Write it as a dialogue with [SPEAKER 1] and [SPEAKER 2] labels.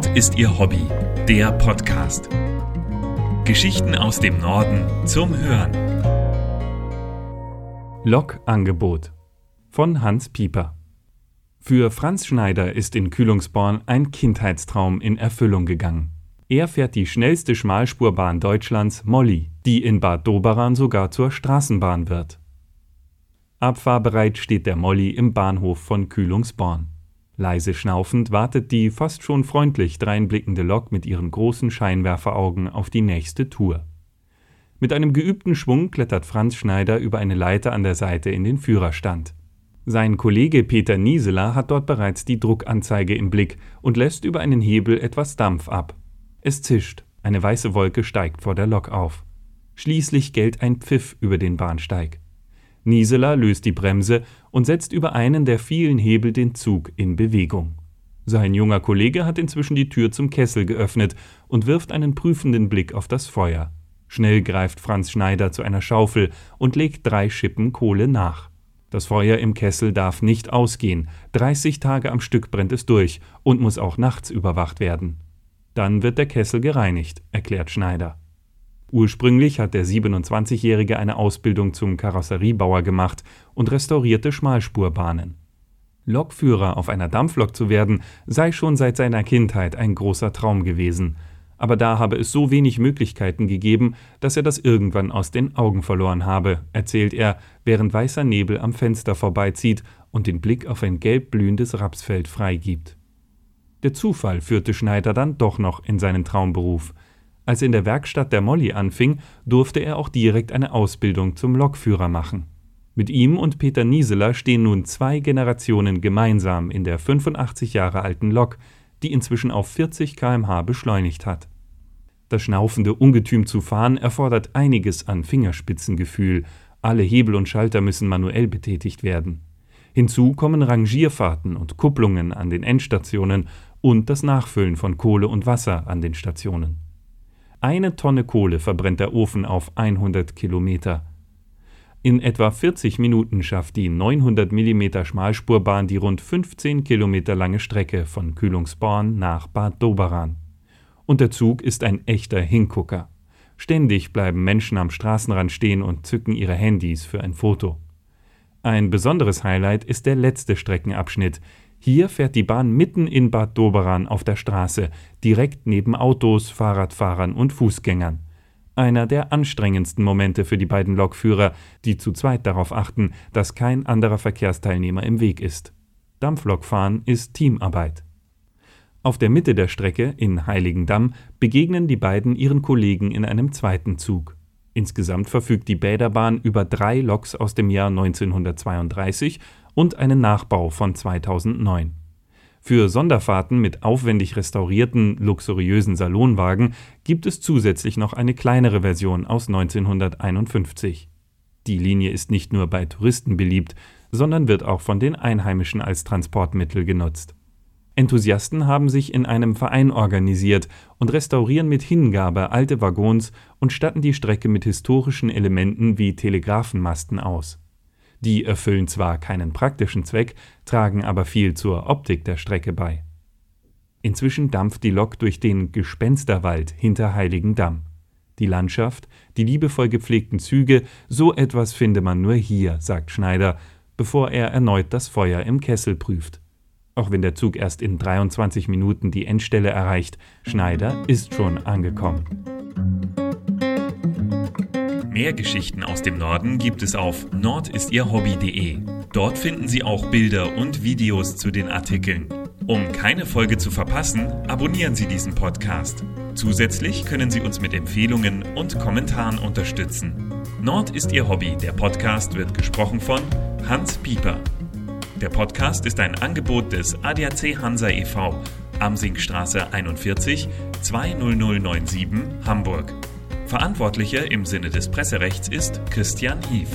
[SPEAKER 1] Nord ist ihr Hobby, der Podcast. Geschichten aus dem Norden zum Hören.
[SPEAKER 2] Lokangebot von Hans Pieper. Für Franz Schneider ist in Kühlungsborn ein Kindheitstraum in Erfüllung gegangen. Er fährt die schnellste Schmalspurbahn Deutschlands, Molly, die in Bad Doberan sogar zur Straßenbahn wird. Abfahrbereit steht der Molly im Bahnhof von Kühlungsborn. Leise schnaufend wartet die fast schon freundlich dreinblickende Lok mit ihren großen Scheinwerferaugen auf die nächste Tour. Mit einem geübten Schwung klettert Franz Schneider über eine Leiter an der Seite in den Führerstand. Sein Kollege Peter Nieseler hat dort bereits die Druckanzeige im Blick und lässt über einen Hebel etwas Dampf ab. Es zischt, eine weiße Wolke steigt vor der Lok auf. Schließlich gellt ein Pfiff über den Bahnsteig. Nieseler löst die Bremse und setzt über einen der vielen Hebel den Zug in Bewegung. Sein junger Kollege hat inzwischen die Tür zum Kessel geöffnet und wirft einen prüfenden Blick auf das Feuer. Schnell greift Franz Schneider zu einer Schaufel und legt drei Schippen Kohle nach. Das Feuer im Kessel darf nicht ausgehen, 30 Tage am Stück brennt es durch und muss auch nachts überwacht werden. Dann wird der Kessel gereinigt, erklärt Schneider. Ursprünglich hat der 27-Jährige eine Ausbildung zum Karosseriebauer gemacht und restaurierte Schmalspurbahnen. Lokführer auf einer Dampflok zu werden, sei schon seit seiner Kindheit ein großer Traum gewesen, aber da habe es so wenig Möglichkeiten gegeben, dass er das irgendwann aus den Augen verloren habe, erzählt er, während weißer Nebel am Fenster vorbeizieht und den Blick auf ein gelb blühendes Rapsfeld freigibt. Der Zufall führte Schneider dann doch noch in seinen Traumberuf – als er in der Werkstatt der Molly anfing, durfte er auch direkt eine Ausbildung zum Lokführer machen. Mit ihm und Peter Nieseler stehen nun zwei Generationen gemeinsam in der 85 Jahre alten Lok, die inzwischen auf 40 km/h beschleunigt hat. Das schnaufende Ungetüm zu fahren erfordert einiges an Fingerspitzengefühl, alle Hebel und Schalter müssen manuell betätigt werden. Hinzu kommen Rangierfahrten und Kupplungen an den Endstationen und das Nachfüllen von Kohle und Wasser an den Stationen. Eine Tonne Kohle verbrennt der Ofen auf 100 Kilometer. In etwa 40 Minuten schafft die 900 mm Schmalspurbahn die rund 15 Kilometer lange Strecke von Kühlungsborn nach Bad Doberan. Und der Zug ist ein echter Hingucker. Ständig bleiben Menschen am Straßenrand stehen und zücken ihre Handys für ein Foto. Ein besonderes Highlight ist der letzte Streckenabschnitt, hier fährt die Bahn mitten in Bad Doberan auf der Straße, direkt neben Autos, Fahrradfahrern und Fußgängern. Einer der anstrengendsten Momente für die beiden Lokführer, die zu zweit darauf achten, dass kein anderer Verkehrsteilnehmer im Weg ist. Dampflokfahren ist Teamarbeit. Auf der Mitte der Strecke in Heiligendamm begegnen die beiden ihren Kollegen in einem zweiten Zug. Insgesamt verfügt die Bäderbahn über drei Loks aus dem Jahr 1932 und einen Nachbau von 2009. Für Sonderfahrten mit aufwendig restaurierten, luxuriösen Salonwagen gibt es zusätzlich noch eine kleinere Version aus 1951. Die Linie ist nicht nur bei Touristen beliebt, sondern wird auch von den Einheimischen als Transportmittel genutzt. Enthusiasten haben sich in einem Verein organisiert und restaurieren mit Hingabe alte Waggons und statten die Strecke mit historischen Elementen wie Telegrafenmasten aus. Die erfüllen zwar keinen praktischen Zweck, tragen aber viel zur Optik der Strecke bei. Inzwischen dampft die Lok durch den Gespensterwald hinter Heiligendamm. Die Landschaft, die liebevoll gepflegten Züge, so etwas finde man nur hier, sagt Schneider, bevor er erneut das Feuer im Kessel prüft. Auch wenn der Zug erst in 23 Minuten die Endstelle erreicht, Schneider ist schon angekommen.
[SPEAKER 1] Mehr Geschichten aus dem Norden gibt es auf nordistierhobby.de. Dort finden Sie auch Bilder und Videos zu den Artikeln. Um keine Folge zu verpassen, abonnieren Sie diesen Podcast. Zusätzlich können Sie uns mit Empfehlungen und Kommentaren unterstützen. Nord ist Ihr Hobby. Der Podcast wird gesprochen von Hans Pieper. Der Podcast ist ein Angebot des ADAC Hansa e.V. Amsingstraße 41 20097 Hamburg. Verantwortlicher im Sinne des Presserechts ist Christian Hief.